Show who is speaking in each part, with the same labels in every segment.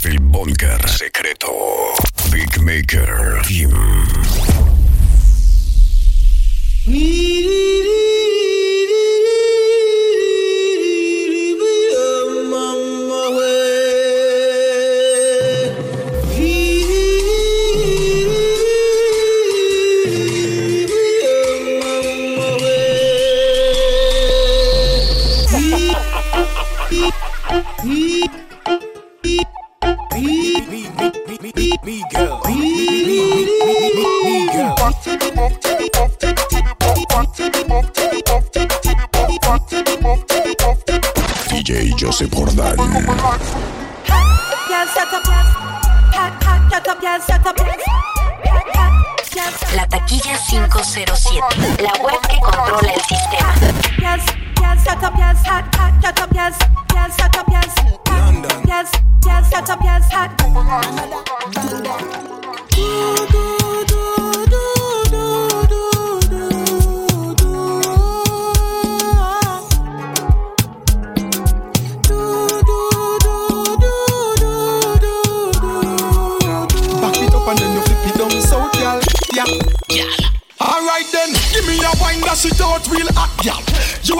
Speaker 1: Desde el búnker secreto. Big Maker. DJ Joseph Jordan.
Speaker 2: La taquilla 507, la web que controla el sistema.
Speaker 3: Back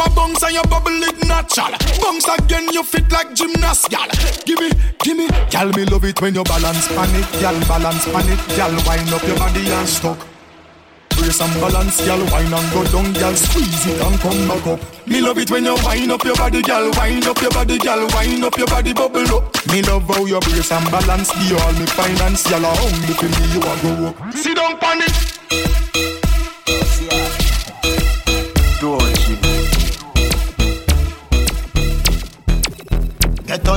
Speaker 3: a bounce and you bubble it natural. Bounce again, you fit like gymnast, y'all. Give me, give me, love it when you balance pan it, y'all balance pan it, y'all wind up your body and stuck. Brace and balance, y'all wine and go down, y'all squeeze it and come back up. Me love it when you wind up your body, y'all wind up your body, y'all wind up your body, bubble up. Me love how you brace and balance, the all me finance, are only for me, you a go up. Sit down pan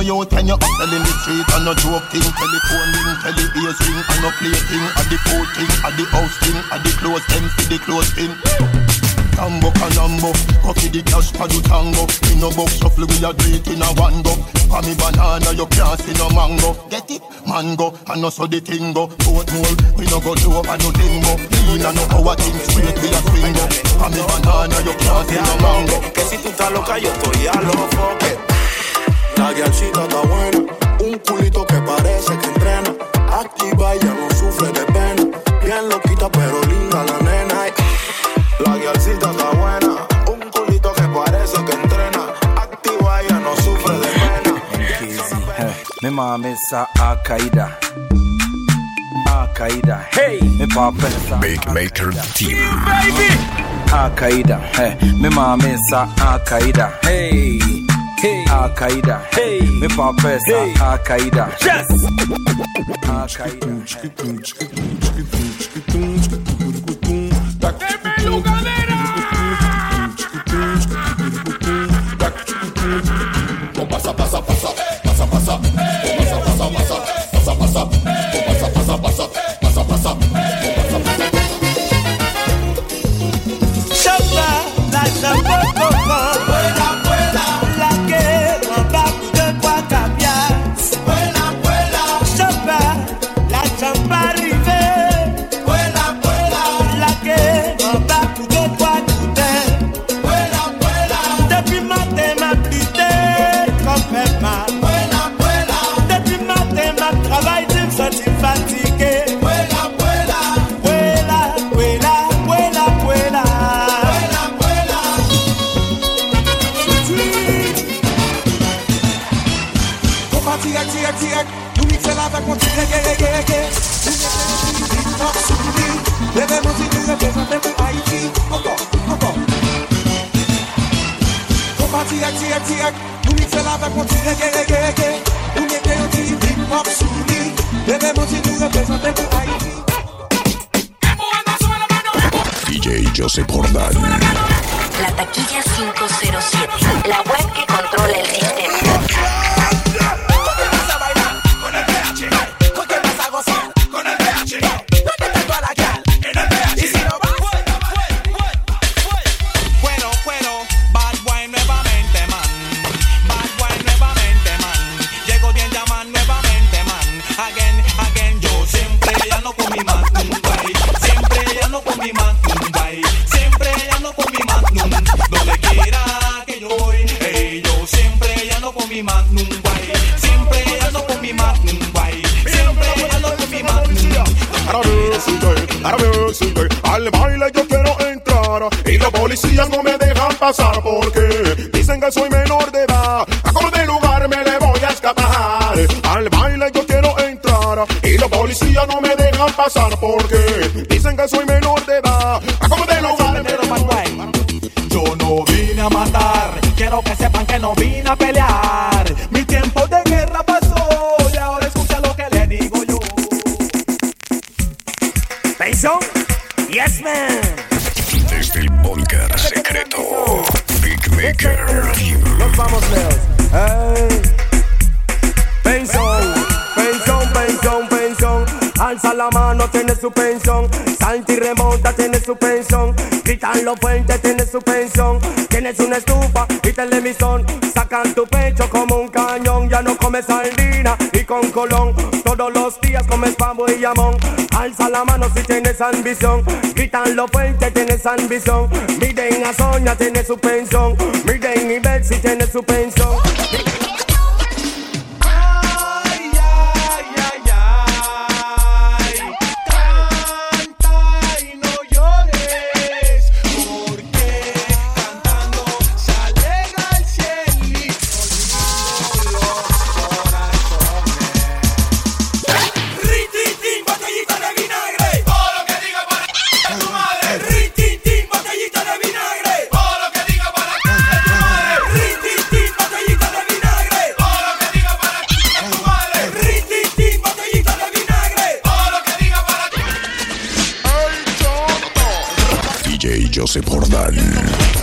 Speaker 4: youth when you hustle in the street. And no joke thing Telephone ring, tele ears ring and no play thing At the food thing, at the house thing, at the clothes them for the clothes thing. Tambo canambo, coffee the cash for the tango. In no box shuffle we a do in a one go. For me banana you can't see no mango. Get it? Mango, and no so the thing go. Boat Oatmeal, we no go do over no limbo Lean and no our thing straight we a swing go. For me banana you can't see no mango.
Speaker 5: Que si tú estás loca, yo estoy a lo foque. La guialcita está buena, un culito que parece que entrena. Activa y ya no sufre de pena. Bien loquita, pero linda la nena. La guialcita está buena, un culito que parece que entrena. Activa y ya no sufre de pena.
Speaker 6: Me mama sa Al-Qaeda. Al-Qaeda. Hey! Me papa sa
Speaker 1: Big Maker Team.
Speaker 6: Al-Qaeda. Hey! Me mama sa Al-Qaeda. Hey! hey. Al Qaeda, hey. me
Speaker 7: pa peça hey. Al Qaeda, yes. Al Qaeda. Hey. Hey, meu lugar, né?
Speaker 8: los policías no me dejan pasar porque dicen que soy menor de edad. A de lugar me le voy a escapar. Al baile yo quiero entrar y los policías no me dejan pasar porque dicen que soy menor de edad. A de lugar me voy a escapar.
Speaker 7: Yo no vine a matar, quiero que sepan que no vine a pelear lo
Speaker 9: fuerte, tienes suspensión. Tienes una estufa y televisión. Sacan tu pecho como un cañón. Ya no comes sardina y con colón. Todos los días comes pavo y jamón. Alza la mano si tienes ambición. Gritan lo fuerte, tienes ambición. Miren a Sonia, tiene suspensión. Miren y ver si tiene
Speaker 1: suspensión. Joseph
Speaker 8: Jordán.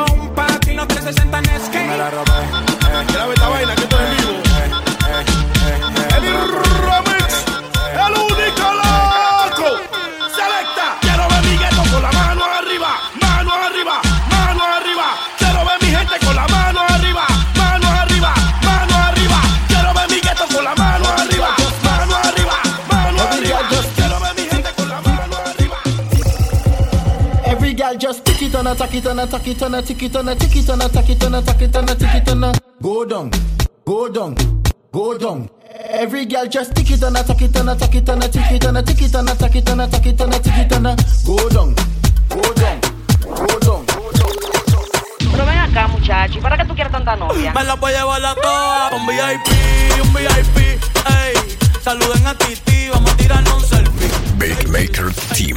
Speaker 8: Hicimos un party, los 360 en
Speaker 10: skate. Vaina que
Speaker 11: and attack it and attack it and go down, go down, go down. Every girl just tick it and attack it and attack it and attack it and attack it and attack it and attack it and attack it and go down, go down, go down.
Speaker 12: Pero ven acá, muchacho, ¿y para qué tú quieres tanta novia?
Speaker 13: Me la voy a llevar a todas Un VIP, un VIP, ey Saluden a Titi, vamos a tirarnos un selfie
Speaker 14: Beatmaker Team.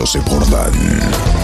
Speaker 14: DJ Joseph Jordan.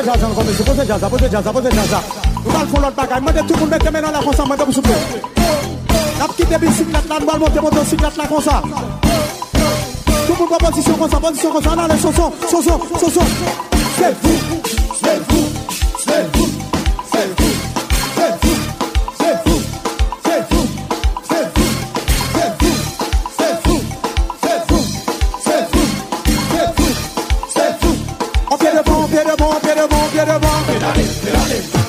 Speaker 15: pose jazan komisi, pose jazan, pose jazan, pose jazan Nou bal fon lot bagay, mwen de tout moun mette men an la konsa, mwen de mou souple Nap ki debil siklet lan, mwen monte monte siklet la konsa Tout moun mwen posisyon konsa, posisyon konsa, nan le
Speaker 14: soson, soson, soson Sve vou, sve vou, sve vou piedra, piedra, piedra, piedra,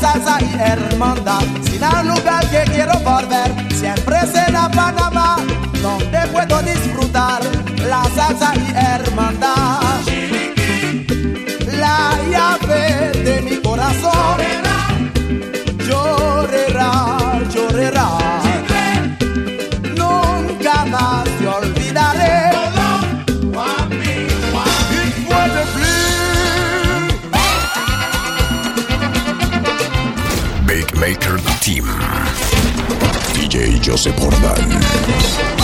Speaker 14: salsa y hermandad. Sin un lugar que quiero volver, siempre será Panamá, donde puedo disfrutar la salsa y hermandad. La llave de mi corazón llorará, llorará.
Speaker 16: Team. DJ Joseph
Speaker 17: Jordán.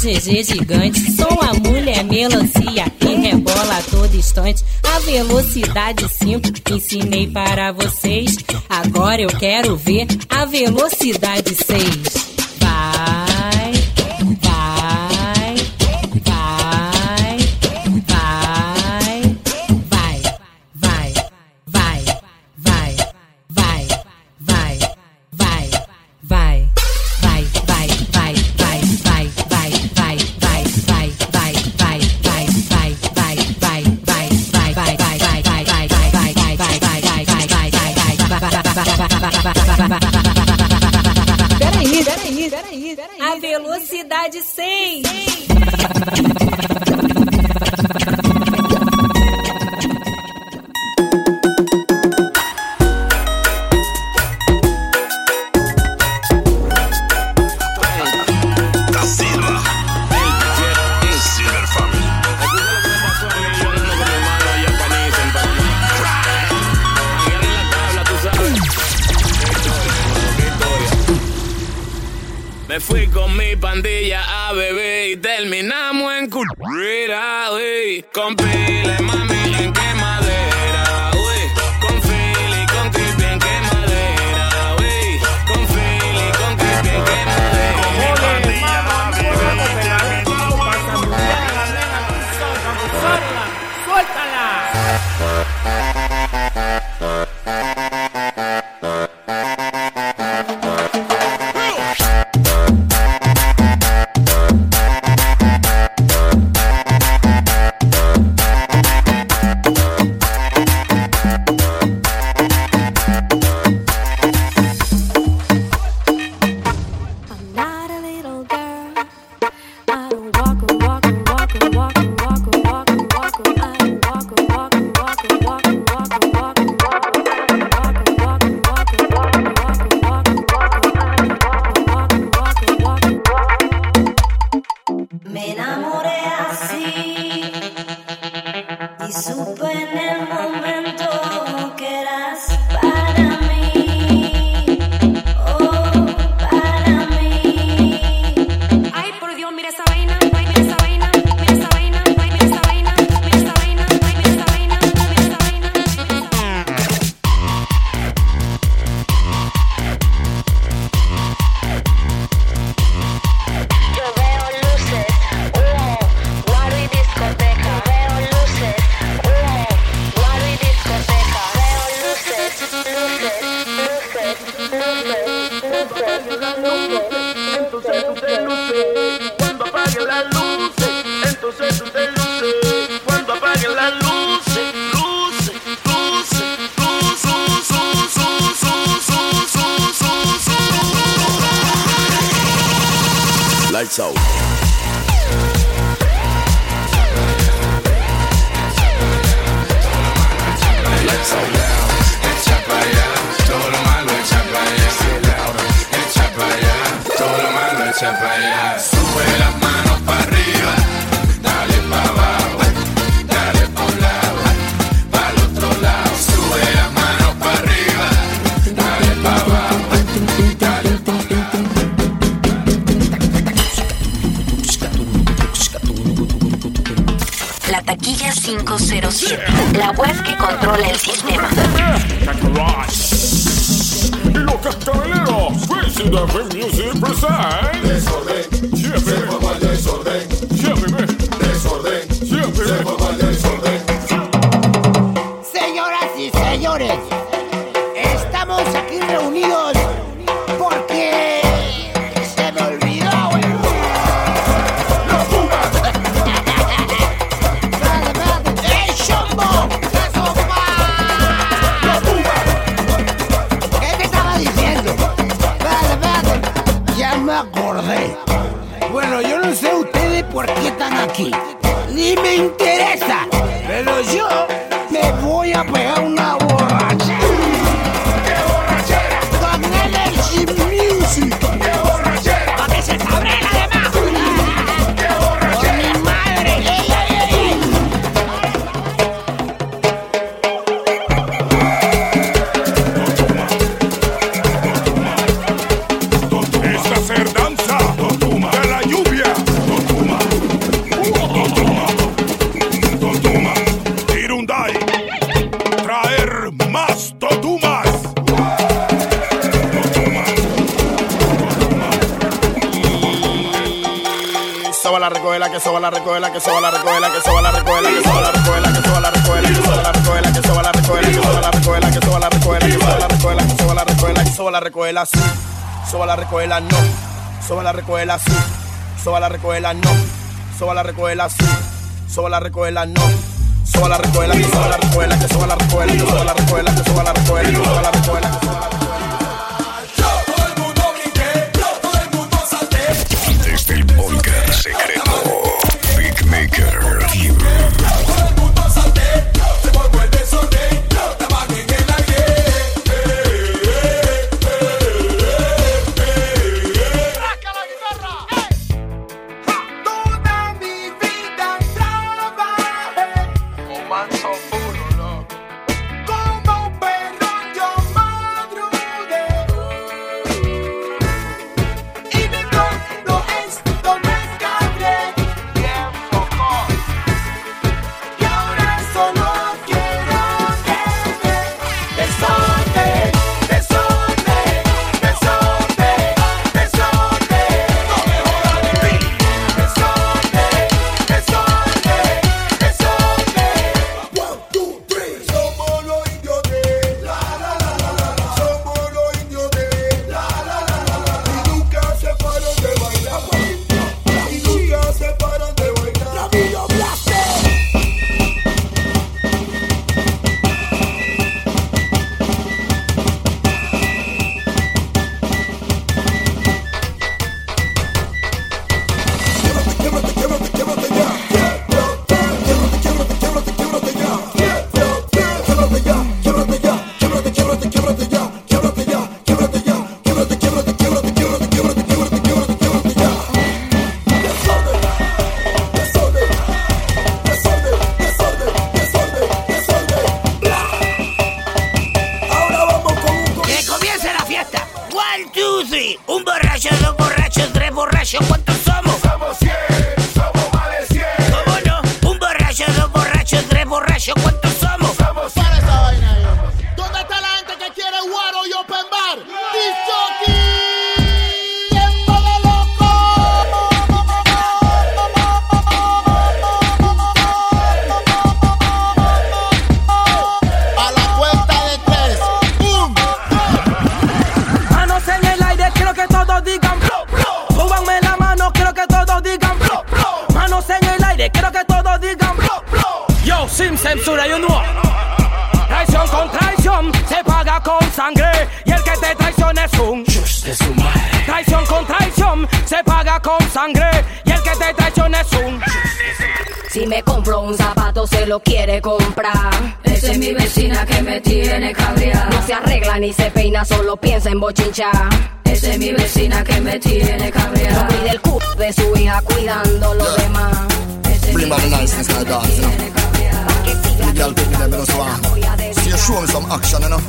Speaker 17: GG gigante. Sou a mulher melancia que rebola a todo instante. A velocidade 5 ensinei para vocês. Agora eu quero ver a velocidade 6. Vai. Velocidade
Speaker 18: 100. 100. Compete.
Speaker 19: la que
Speaker 3: soba la recoge la que soba la recoge la que soba la recoge la que soba la recoge la que soba la recoge la que soba la recoge la que soba la recoge la que soba la recoge la que soba la recoge la que soba la recoge la que soba la recoge la que soba la recoge la sí soba la
Speaker 20: recoge la no soba la recoge la sí soba la recoge la no soba la recoge la sí soba la recoge la no soba la recoge la que soba la
Speaker 9: recoge la que soba la recoge la que soba la recoge la que soba la recoge la que
Speaker 21: soba la recoge la que
Speaker 22: soba la lo quiere comprar. Esa es mi vecina que me tiene cabreada. No se arregla ni se peina, solo piensa en bochinchar. Esa es mi vecina que me tiene cabreada. No cuida el culo de su hija cuidando lo demás.
Speaker 4: Bring back the niceness in the dance, you know. The girl take me there, me just want. See you show me some action, you know.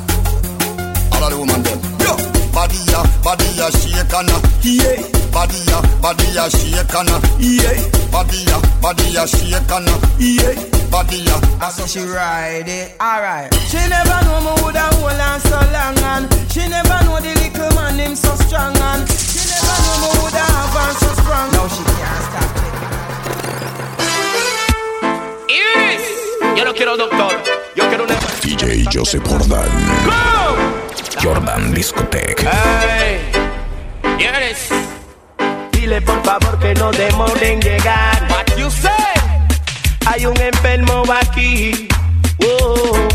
Speaker 4: All of the woman them. Yo, body ya, body ya, shake and a, yeah. Body ya, body ya, shake and a, yeah. Body ya, body ya, shake and a, yeah. Body ya.
Speaker 16: So she ride it, alright. She never know me woulda hold on so long and she never know the little man him so strong and she never know me woulda have on so strong. Now she can't stop
Speaker 23: Iris, yo no quiero doctor, yo quiero una.
Speaker 1: DJ Joseph Jordan. Jordan Discotech.
Speaker 23: Hey, Iris.
Speaker 16: Dile por favor que no demoren en llegar.
Speaker 23: What you say?
Speaker 16: Hay un enfermo aquí. Oh,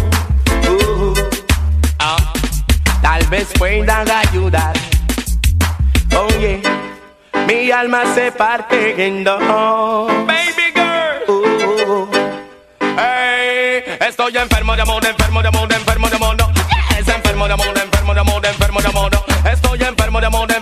Speaker 16: oh.
Speaker 23: Ah.
Speaker 16: Tal vez puedan ayudar. Oye, mi alma se parte en dos.
Speaker 23: Baby girl.
Speaker 16: Oh,
Speaker 23: Hey, estoy enfermo de amor, enfermo de amor, enfermo de amor. no. Yes, enfermo de amor, enfermo de amor, enfermo de amor. no. Estoy enfermo de amor, de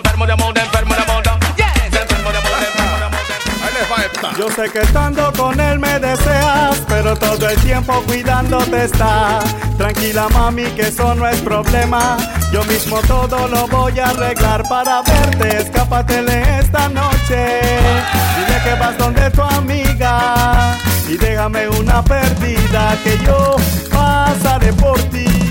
Speaker 24: Yo sé que estando con él me deseas, pero todo el tiempo cuidándote está. Tranquila mami, que eso no es problema. Yo mismo todo lo voy a arreglar para verte. Escápatele esta noche. Dile que vas donde tu amiga y déjame una perdida que yo pasaré por ti.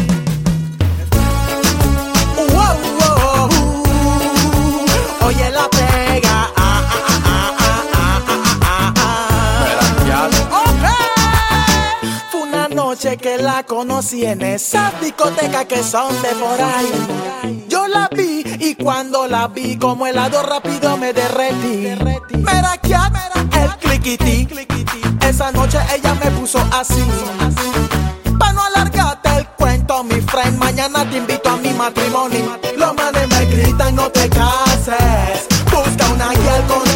Speaker 16: Que la conocí en esa discoteca que son de por ahí. Yo la vi y cuando la vi como helado rápido me derretí. Mira que el cliquití. Esa noche ella me puso así. Pa' no alargarte el cuento, mi friend, mañana te invito a mi matrimonio. Los manes me gritan, no te cases. Busca una guía con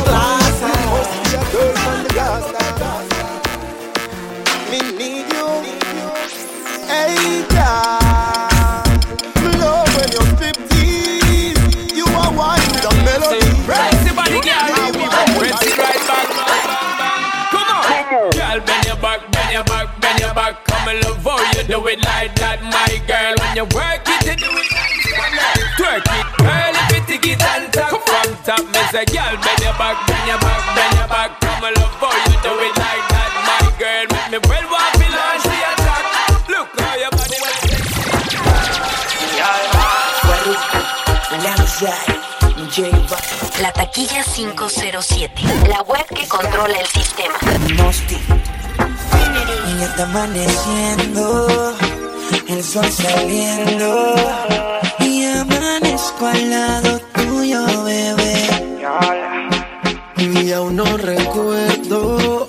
Speaker 23: do it like that, my girl. When you work it, you do it. Twerk it, girl, if you take it and from top. Me say, girl, bend your back, bend your back, bend your back. Come and love how you do it like that, my girl. Make me well want
Speaker 19: La taquilla 507. La web que controla el sistema.
Speaker 25: Y ya está amaneciendo, el sol saliendo y amanezco al lado tuyo, bebé.
Speaker 26: Y aún no recuerdo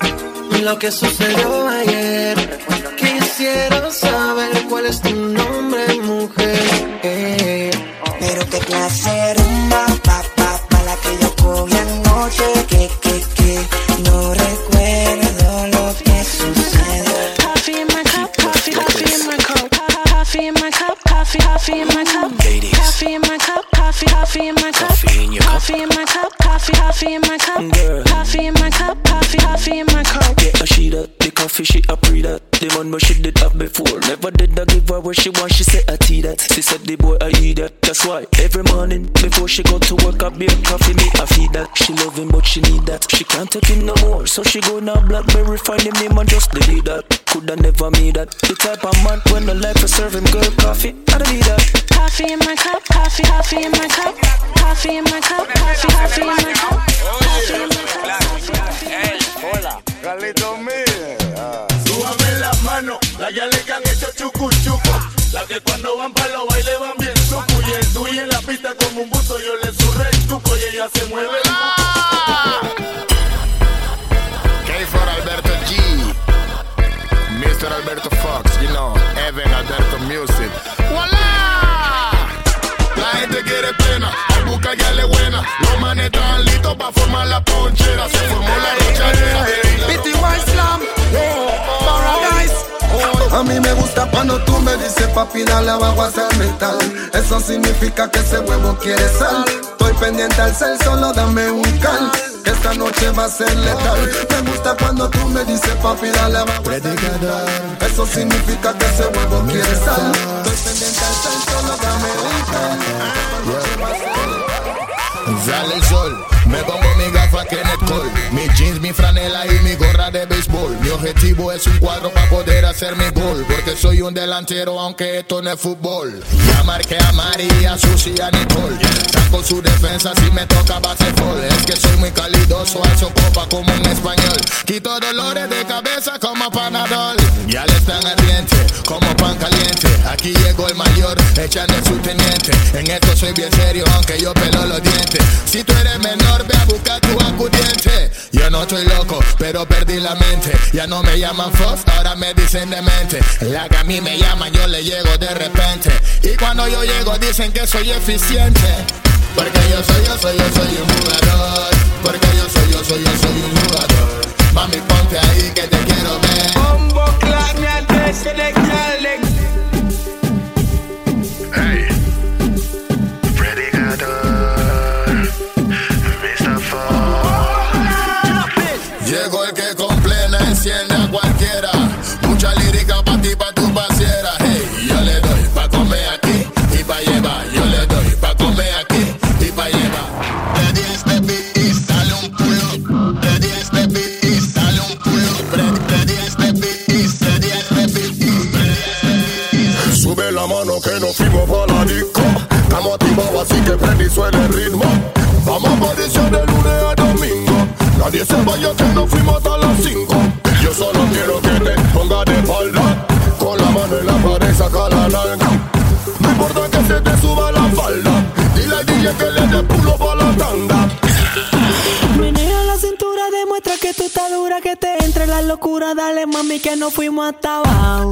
Speaker 26: lo que sucedió ayer. Quisiera saber cuál es tu nombre, mujer. Eh,
Speaker 25: Pero qué clase rumba, pa, pa, pa, la que yo cogí anoche, que, que, que, no recuerdo lo que sucedió.
Speaker 27: Coffee in my cup, coffee, coffee in my cup, coffee in my cup, coffee, coffee in my cup, coffee in my cup, coffee, coffee in my cup, coffee in my cup, coffee, coffee in my cup, coffee in my cup, coffee, coffee in my cup.
Speaker 28: Yeah, she that the coffee she a that the man what she did have before. Never did I give her what she want. She said I tea that. She said the boy I eat that. That's why every morning before she go to work I beer coffee me I feed that. She love him but she need that. She can't take it no more, so she go now BlackBerry find him name and just delete that. Coulda never made that. The type of man when the life is serving him girl coffee. I don't need that.
Speaker 27: Coffee in my cup, coffee, coffee in my cup, coffee in my cup, coffee, coffee in my cup,
Speaker 4: chucu chucu. Las que cuando van para los bailes van bien sucu. Y el tuyo en la pista como un buzo, yo le surré el tuco y ella se mueve.
Speaker 29: Me gusta cuando tú me dices papi dale abajo hasta el metal Eso significa que ese huevo quiere sal. Estoy pendiente al cel, solo dame un cal Que esta noche va a ser letal. Me gusta cuando tú me dices papi dale abajo Eso significa que ese huevo quiere sal. Estoy pendiente al cel, solo dame un cal
Speaker 30: Sale el sol, me pongo mi gafa Kenneth Cole, mi jeans, mi franela y mi gorra de objetivo es un cuadro para poder hacer mi gol, porque soy un delantero aunque esto no es fútbol. Ya marqué a María, Susi y a Nicole. Saco su defensa si me toca baseball. Es que soy muy calidoso, alzo copa como un español. Quito dolores de cabeza como panadol. Ya le están ardiente, como pan caliente. Aquí llegó el mayor, echando su teniente. En esto soy bien serio, aunque yo pelo los dientes. Si tú eres menor, ve a buscar tu acudiente. Yo no estoy loco, pero perdí la mente. No me llaman Fox, ahora me dicen demente. La que a mí me llaman, yo le llego de repente. Y cuando yo llego, dicen que soy eficiente. Porque yo soy, yo soy, yo soy un jugador. Porque yo soy, yo soy, yo soy un jugador. Mami, ponte ahí que te quiero ver.
Speaker 20: Girl leg.
Speaker 30: Hey. Así que prende y suena el ritmo. Vamos a pariciar de lunes a domingo. Nadie se vaya que nos fuimos hasta las 5. Yo solo quiero que te pongas de espalda. Con la mano en la pared saca la nalga. No importa que se te suba la falda. Dile al DJ que le dé pulo pa' la tanda.
Speaker 1: Menea la cintura, demuestra que tú estás dura, que te entre la locura. Dale, mami, que no fuimos hasta abajo.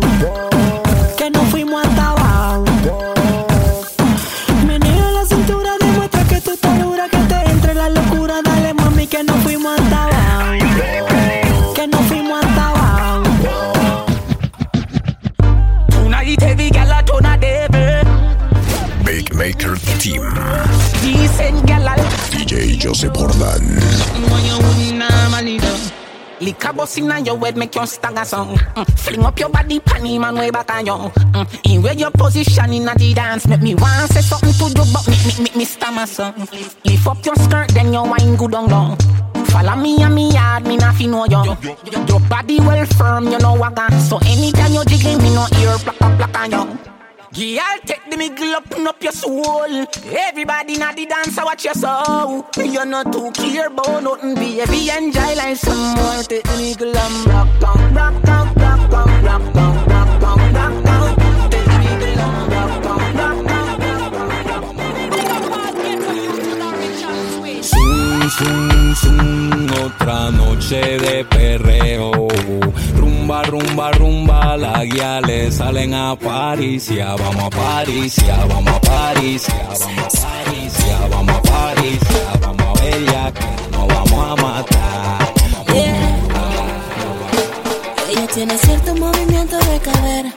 Speaker 16: DJ Joseph Jordan.
Speaker 20: Liquor bust inna your head make you stagger song. Mm. Fling up your body, panty man way back on you. Mm. In where your position inna the dance, make me want say something to you, but make me make me stammer song. Lift up your skirt, then your wine good on long. Follow me and me yard, me not fi know you. Your body well firm, you know what got. So anytime you jiggle, me no ear plack up plack on you. Girl, take the middle up, open up your soul. Everybody na the dance, watch your soul. You're not too clear about nothing, baby. Enjoy life some more. Take the middle and rock down, rock down, rock down, rock down, rock down, rock down. Take the middle and rock down, rock down.
Speaker 6: Zum, zum, zum, otra noche de perreo. Rumba, rumba, rumba, las guiales salen a París, ya vamos a París, ya vamos a París, ya vamos a París, ya vamos a París, ya vamos a que nos vamos a matar.
Speaker 27: Ella tiene cierto movimiento de cadera.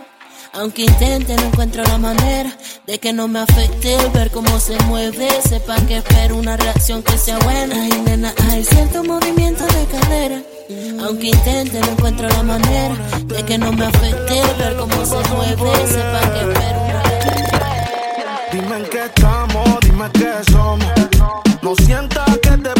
Speaker 27: Aunque intente, no encuentro la manera de que no me afecte el ver cómo se mueve. Sepa que espero una reacción que sea buena. Hay cierto movimiento de cadera. Aunque intente, no encuentro la manera de que no me afecte ver cómo se mueve. Sepa que espero
Speaker 14: Dime en qué estamos, dime qué somos. No sientas que te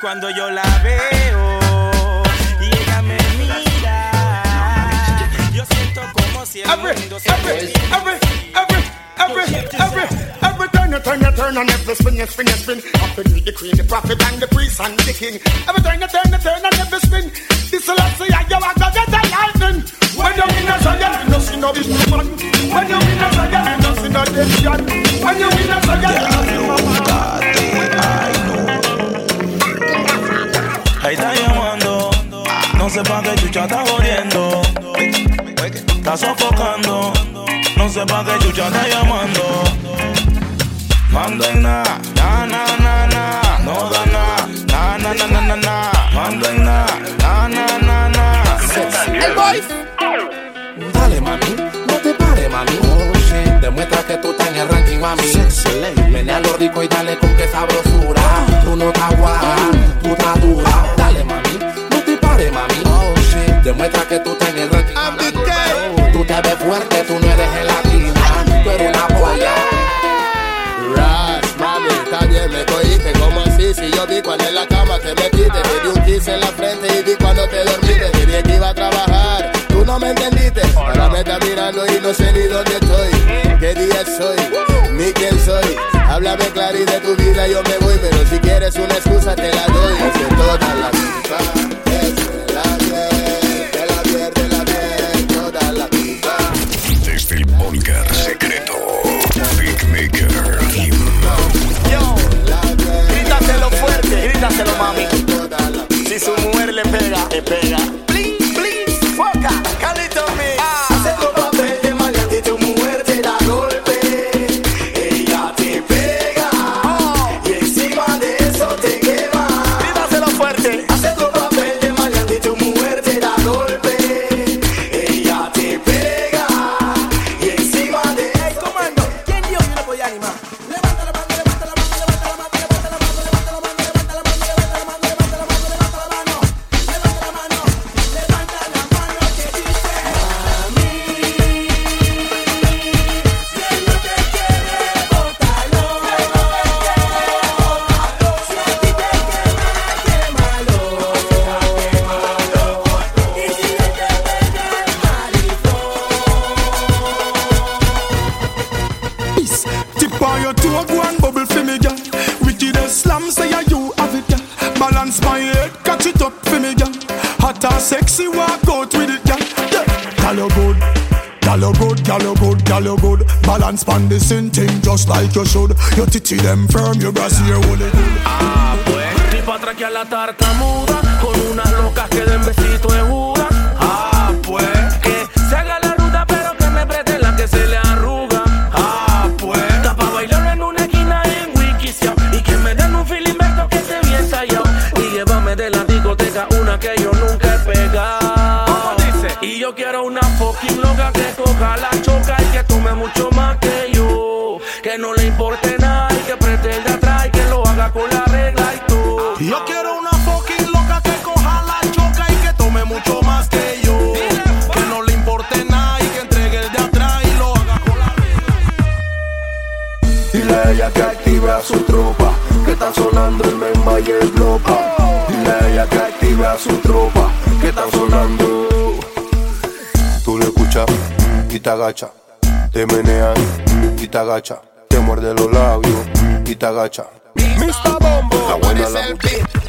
Speaker 5: cuando yo la veo y ella me mira, yo siento como si el mundo se
Speaker 15: every, every, every, every, every, every turn you turn you turn and every spin you spin you spin. Up to meet the queen, the prophet and the priest and the king. Every turn you turn you turn and every spin. This will say you are gonna get a lightning. When you win a Zion, you no see no big man. When you win a Zion, you see no dead. When you win a Zion, no
Speaker 5: sé pa' qué chucha está jodiendo. Está sofocando, no sé pa' qué chucha está llamando. Mando en na, na na na na, no da na, na na na na na na. Mando en na, na na na na.
Speaker 31: El boy. Dale mami, no te pares mami. Oh, shit. Demuestra que tú estás en el ranking mami. Menea lo rico y dale con que sabrosura. Tú no estás guapa, tú estás dura. Demuestra que tú el ranking. Tú te ves fuerte, tú no eres gelatina. Tú eres una polla.
Speaker 1: Ras, mami, está bien, me cogiste. Como así Si yo vi cuando en la cama te metiste Te di un kiss en la frente y vi cuando te dormiste. Te dije que iba a trabajar, tú no me entendiste. Ahora me estás mirando y no sé ni dónde estoy. ¿Qué día soy? Ni quién soy Háblame claro y de tu vida yo me voy. Pero si quieres una excusa te la doy. Hace toda la vida
Speaker 14: fuerte, grítaselo mami. Si su mujer le pega, le pega.
Speaker 3: Like you should. Your titty them firm, your it good.
Speaker 5: Ah, pues, ni pa' traquear la tartamuda Con unas locas que den besito el
Speaker 14: blopa. Dile a ella que active a su tropa, que está sonando. Tú le escuchas y te agacha, te menea y te agacha, te muerde los labios y te agacha.
Speaker 3: Mr. Bombo,
Speaker 14: La buena la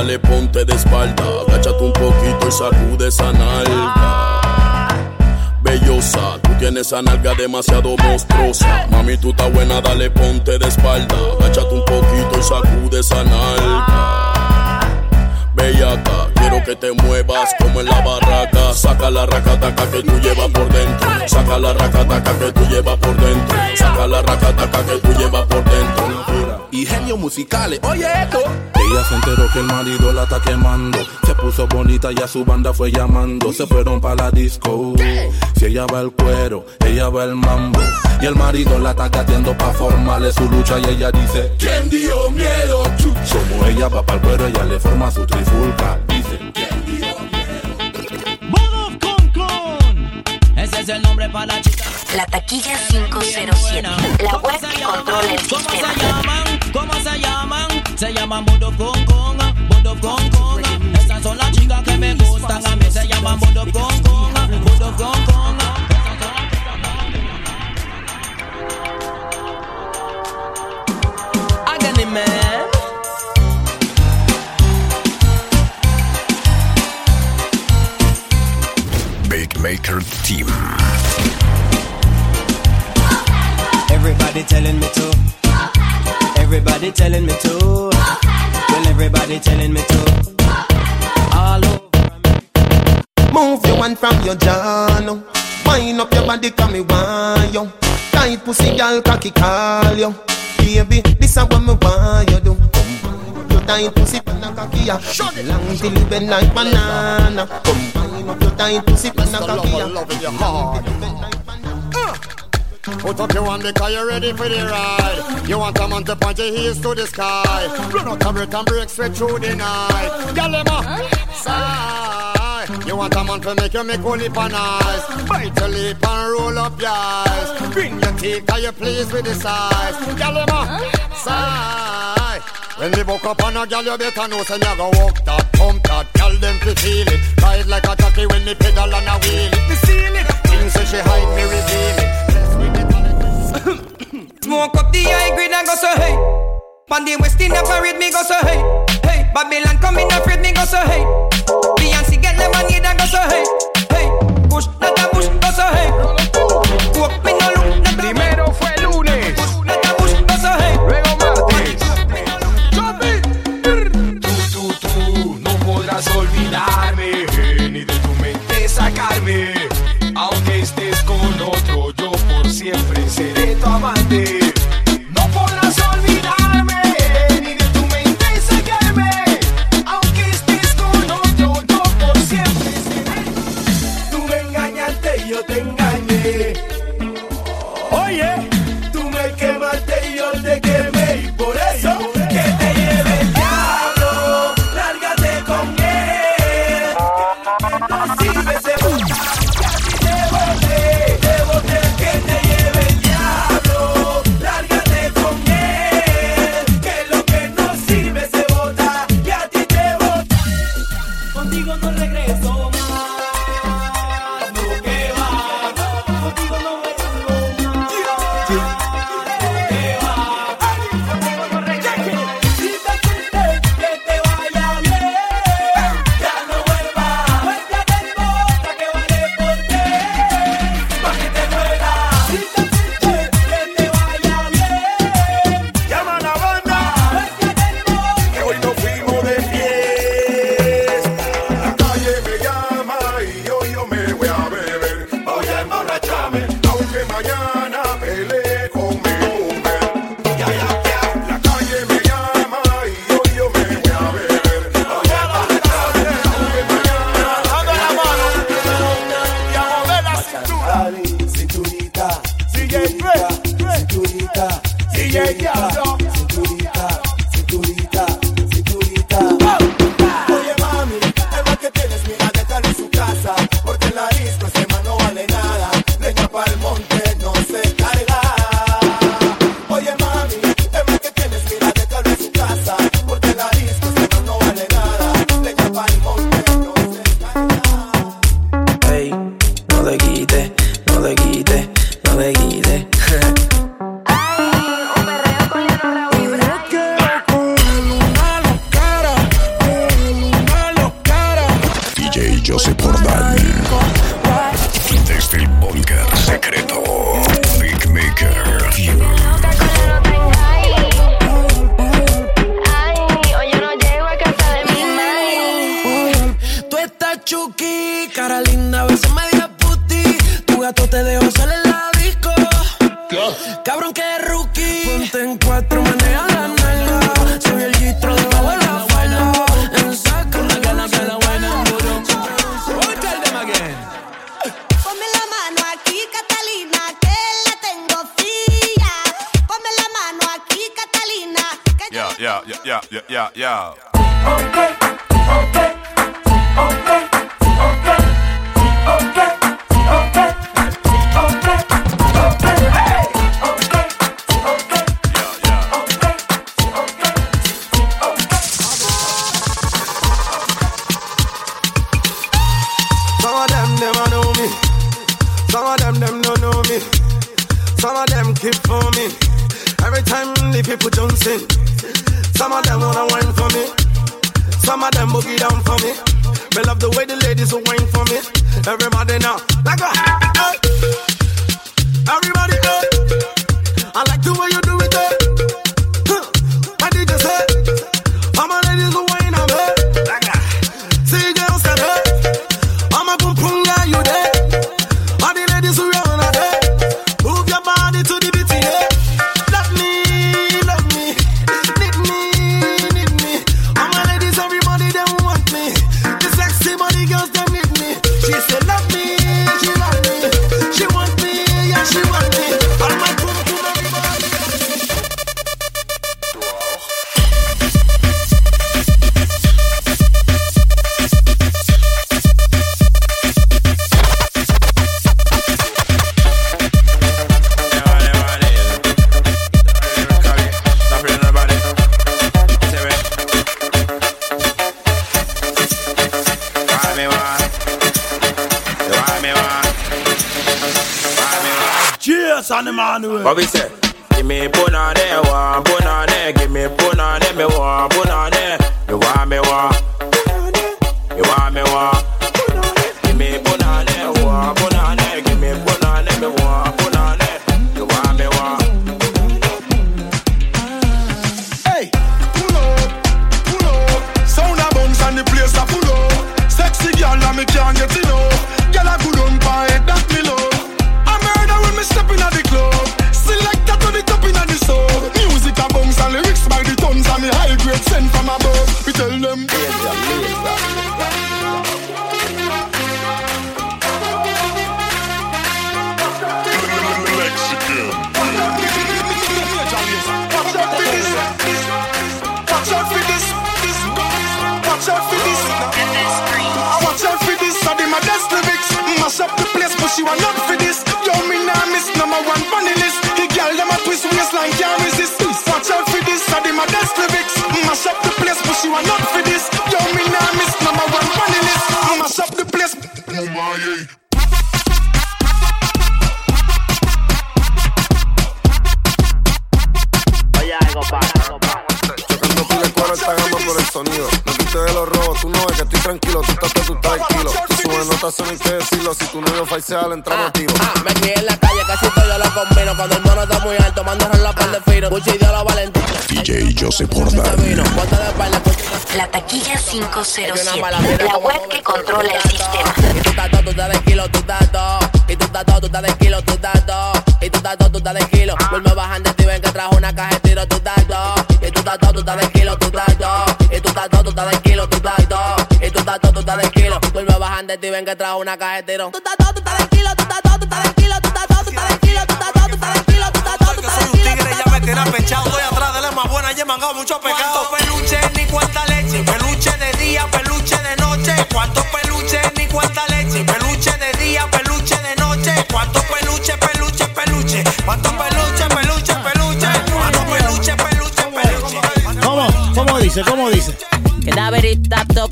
Speaker 32: dale ponte de espalda. Agáchate un poquito y sacude esa nalga. Bellosa, tú tienes esa nalga demasiado monstruosa. Mami, tú estás buena, dale ponte de espalda. Agáchate un poquito y sacude esa nalga. Bellaca, quiero que te muevas como en la barraca. Saca la racataca que tú llevas por dentro. Saca la racataca que tú llevas por dentro. Saca la racataca que tú llevas por dentro.
Speaker 33: Y genios musicales. Oye esto. Ella se enteró que el marido la está quemando. Se puso bonita y a su banda fue llamando. Se fueron para la disco. Si ella va el cuero, ella va el mambo. Y el marido la está gateando pa' formarle su lucha. Y ella dice: ¿Quién dio miedo? Como ella va para el cuero, ella le forma su trifulca. Dice: ¿Quién dio
Speaker 16: Ese es el nombre para la chica.
Speaker 19: La taquilla 507, la web que controla el
Speaker 16: ¿Cómo se
Speaker 19: sistema.
Speaker 16: ¿Cómo se llaman? Se llaman Bodo Con Con, Bodo Con Con. Esas son las chicas que me gustan a mí. Se llaman Bodo Con Con, Bodo Con. Agony man.
Speaker 1: Beatmaker Team.
Speaker 16: Everybody telling me to. Everybody telling me to. Well, everybody telling me to. All over.
Speaker 31: Move your one from your jaw now. Wind up your body, come me want you. Tight pussy, girl, cocky call you. Baby, this is what me want you do. Your tight pussy, panna cocky ya. Long till you bend like banana. Combine up your tight pussy, panna cocky ya.
Speaker 34: Put up your one because you're ready for the ride. You want a man to point your heels to the sky. Run out of breath and break straight through the night. Galema, sigh. You want a man to make you make only pan eyes. Bite your lip and roll up your eyes. Bring your teeth cause you're pleased with the size. Galema, sigh. When they woke up on a gal, you better know say you go walk that, pump that, gal them fi feel it. Ride like a jockey when me pedal on a wheel it. Me seal it. Things say she hide me reveal it.
Speaker 16: Smoke up the high grade and go so hey. Pan the West Indian parade me go so hey. Hey, Babylon come in afraid me go so hey. Beyonce get lemonade and go so hey. Hey, push not a push go so hey. Walk me no look not
Speaker 8: a cara linda, a veces media puti. Tu gato te dejó salir en la disco. Cabrón, que rookie. Ponte en cuatro, maneja la nalga. Soy el gistro de la la buena. En saco, una gana la buena. Tell them again.
Speaker 2: Ponme la mano aquí, Catalina, que la tengo fría. Ponme la mano aquí, Catalina. Que
Speaker 3: yeah, yeah, yeah, yeah, yeah, yeah.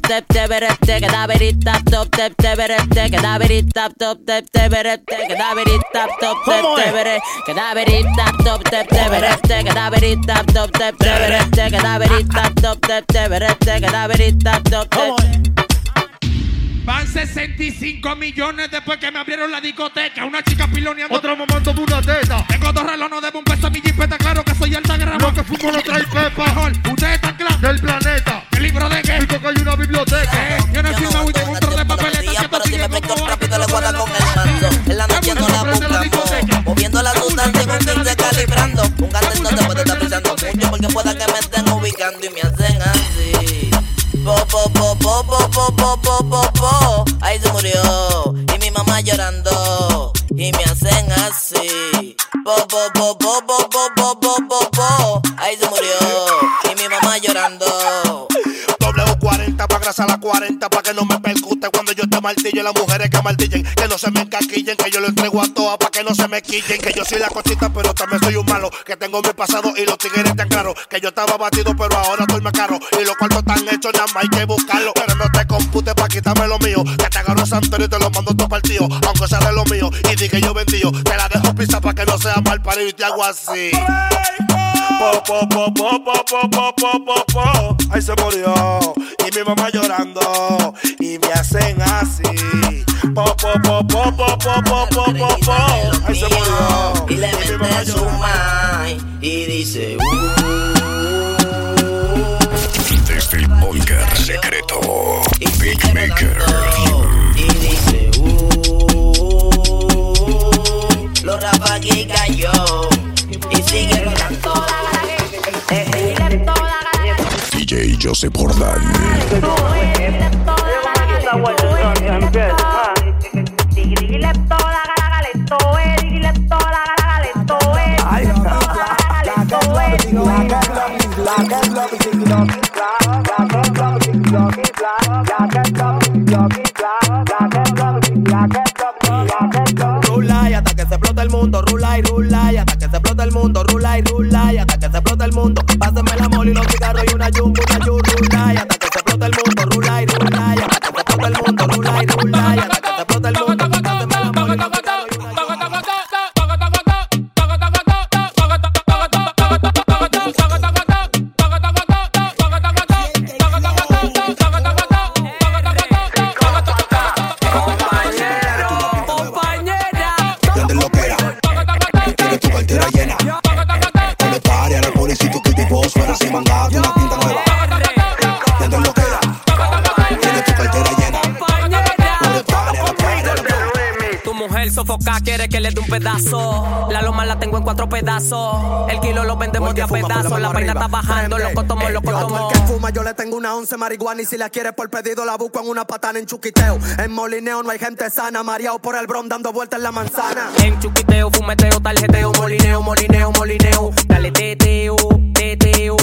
Speaker 35: tep teberet te cadaverit tap top
Speaker 8: tep teberet te cadaverit tap top tep teberet te cadaverit tap top tep teberet cadaverit tap top tep
Speaker 36: teberet
Speaker 8: te cadaverit tap top tep teberet te cadaverit tap top tep teberet te cadaverit tap top tep
Speaker 37: Van 65 millones después que me abrieron la discoteca. Una chica piloneando.
Speaker 38: Otro momento de una teta.
Speaker 37: Tengo dos relojes, no debo un peso a mi jipeta. Claro que soy alta grama.
Speaker 38: Lo que fumo lo trae pepa.
Speaker 37: Usted está clara.
Speaker 38: Del planeta hay una biblioteca.
Speaker 37: Eh, yo no soy una de un tro de papeleta. que
Speaker 35: Pero si me rápido le guarda con el manso En la noche no la buscamos Moviendo la sustancia un 15 calibrando Un gatito te puede estar pisando mucho Porque pueda que me estén ubicando y me hacen así Po, po, po, po, po, po, po, po, po, po. Ahí se murió Y mi mamá llorando Y me hacen así po, po, po, po, po, po,
Speaker 34: la 40 pa' que no me percute cuando yo te martillo. Las mujeres que martillen, que no se me encaquillen, que yo lo entrego a todas pa' que no se me quillen. Que yo soy la cosita, pero también soy un malo. Que tengo mi pasado y los tigres tan claros. Que yo estaba batido, pero ahora estoy más caro. Y los cuartos están hechos, nada más hay que buscarlo. Pero no te computes pa' quitarme lo mío. Que te agarro Santorio y te lo mando todo partido. Aunque sea de lo mío. Y di que yo vendío. Te la dejo pisa pa' que no sea mal parido y te hago así. Po, po, po, po, po, po, po, po, po, po. Ahí se murió. Y mi mamá llorando. Y me hacen así. Po, po, po, po, po, po, po, po, po, po. Ahí se murió.
Speaker 35: Y le mete su mai y dice
Speaker 1: Desde el búnker secreto. Big Maker.
Speaker 35: y dice uh, Lo rapagué cayó
Speaker 1: DJ Joseph Jordan.
Speaker 39: Hasta que se explota el mundo, rula y hasta que se explota el mundo. Pásame la mole y los cigarros y una jumbo, una yu, rula y hasta que se explota el mundo, rula y hasta que se explota el mundo, rula y rula y hasta que se explota el mundo.
Speaker 2: Quiere que le dé un pedazo. La loma la tengo en cuatro pedazos. El kilo lo vendemos de a pedazos. La vaina está bajando, loco tomo, loco tomo.
Speaker 39: que fuma, yo le tengo una once marihuana y si la quieres por pedido la busco en una patana en chuquiteo. En molineo no hay gente sana, mareado por el bron dando vueltas en la manzana.
Speaker 2: En chuquiteo, fumeteo, tarjeteo, molineo, molineo, molineo. Dale teteo, teteo,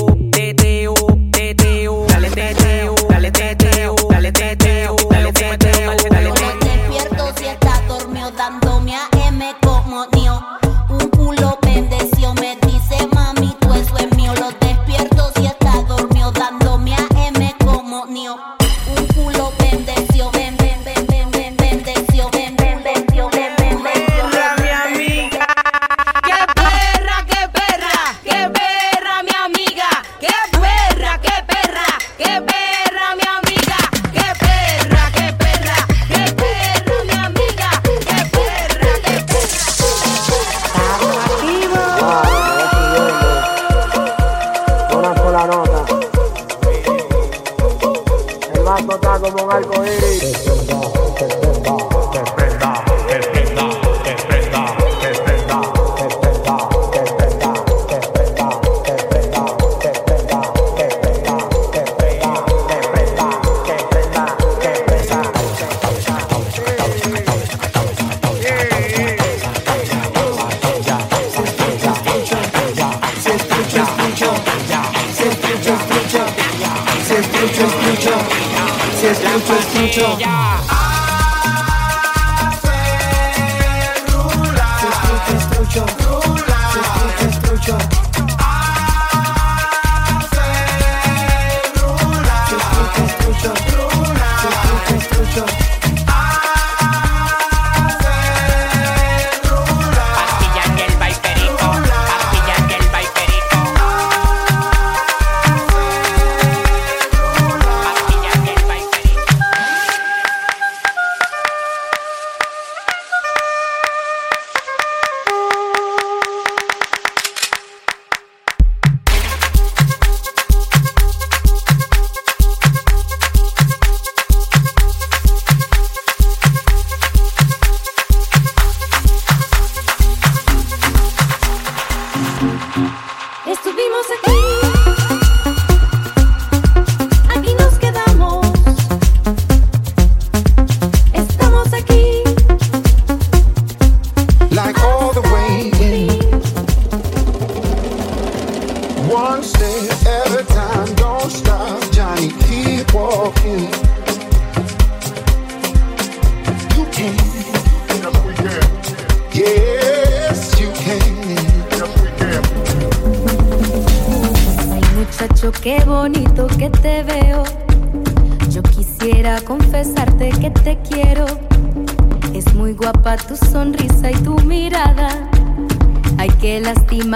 Speaker 40: Estuvimos
Speaker 2: aquí.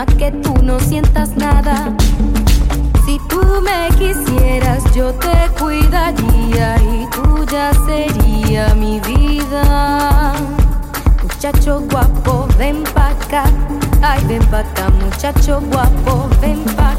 Speaker 2: Que
Speaker 41: tú no sientas nada. Si tú me quisieras, yo te cuidaría y tuya sería mi vida. Muchacho guapo, ven pa'. Ay, ven pa' muchacho guapo, ven pa'.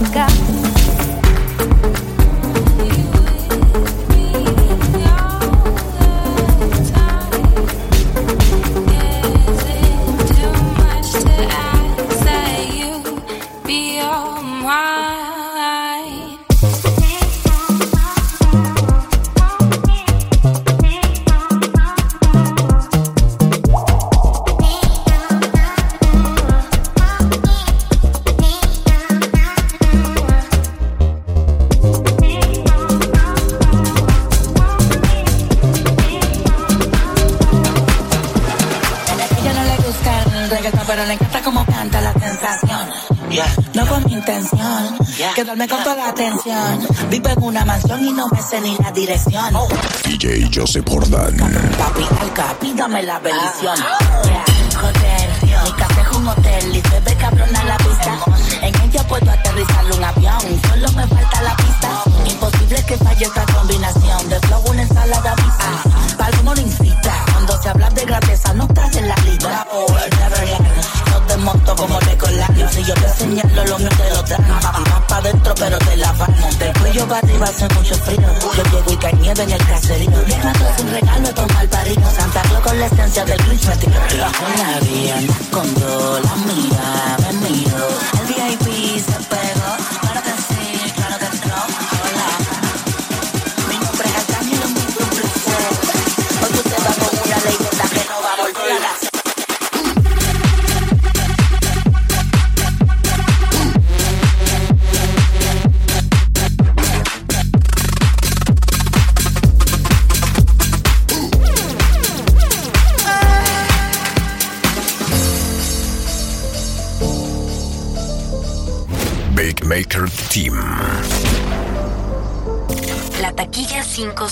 Speaker 25: Atención. Vivo en una mansión y no me sé ni la dirección.
Speaker 16: DJ Joseph Jordan.
Speaker 25: Papi, al capi, dame la bendición. Yeah, Joder, mi casa es un hotel y se ve cabrona la vista. En ella puedo aterrizar un avión, solo me falta la pista. Imposible que falle esta combinación de flow, una ensalada vista. Palmo no incita, cuando se habla de grandeza no estás en la lista. Neverland, no te monto como Legoland. Si yo te señalo, lo mío te lo dan. Más pa' dentro, pero te la van. Del cuello para arriba hace mucho frío. Yo llego y cae nieve en el caserío. Llegando es un regalo, toma el parido. Santa Claus con la esencia del Grinch me tiró. La anda con la mira, me miro.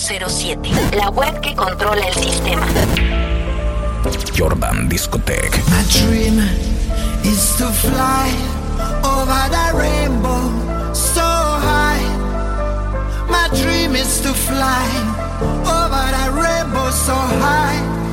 Speaker 19: 507. La web que controla el sistema.
Speaker 16: Jordan Discotech.
Speaker 2: My dream is to fly over the rainbow so high. My dream is to fly over the rainbow so high.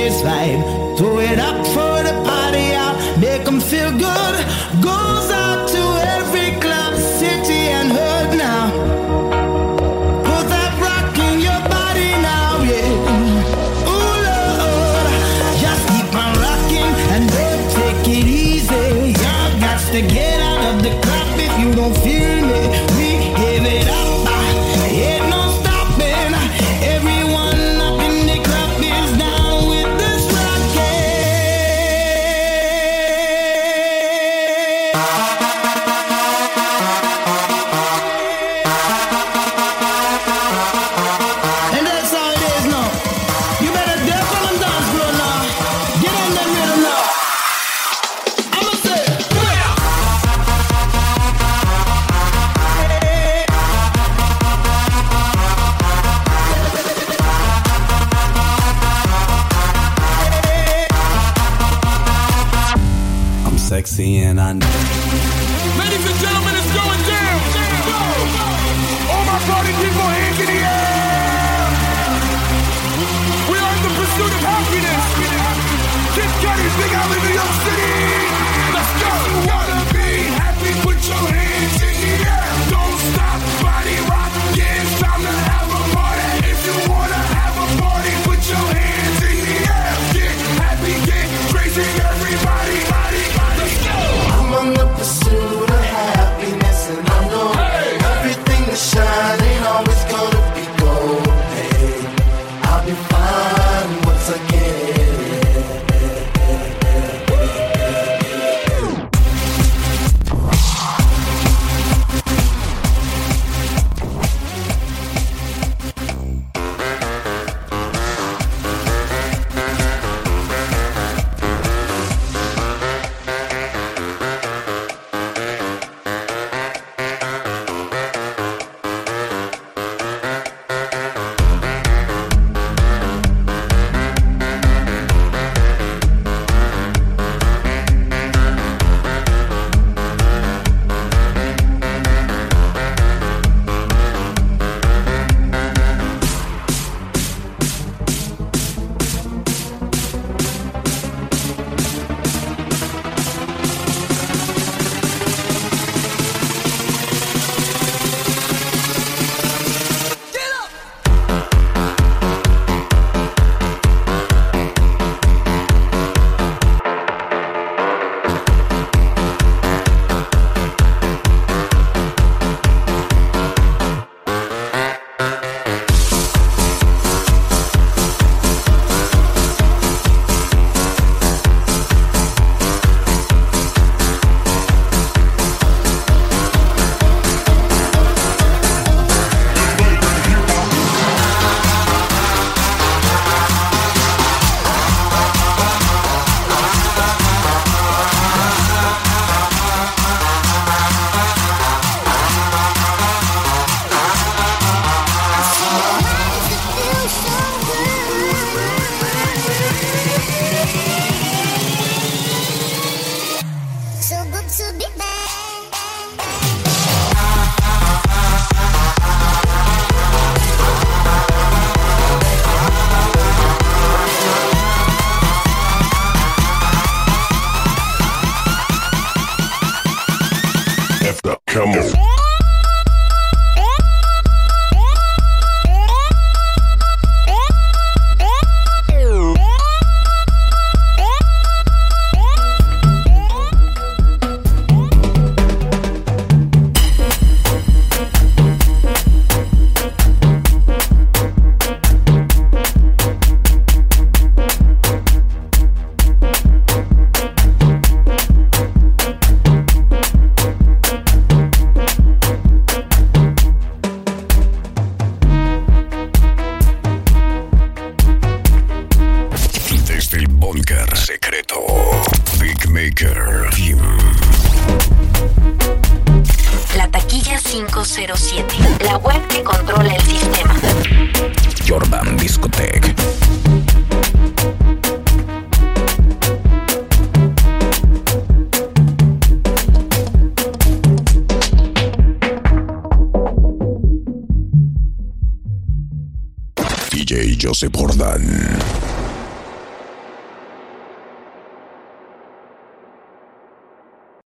Speaker 2: This vibe. Throw it up for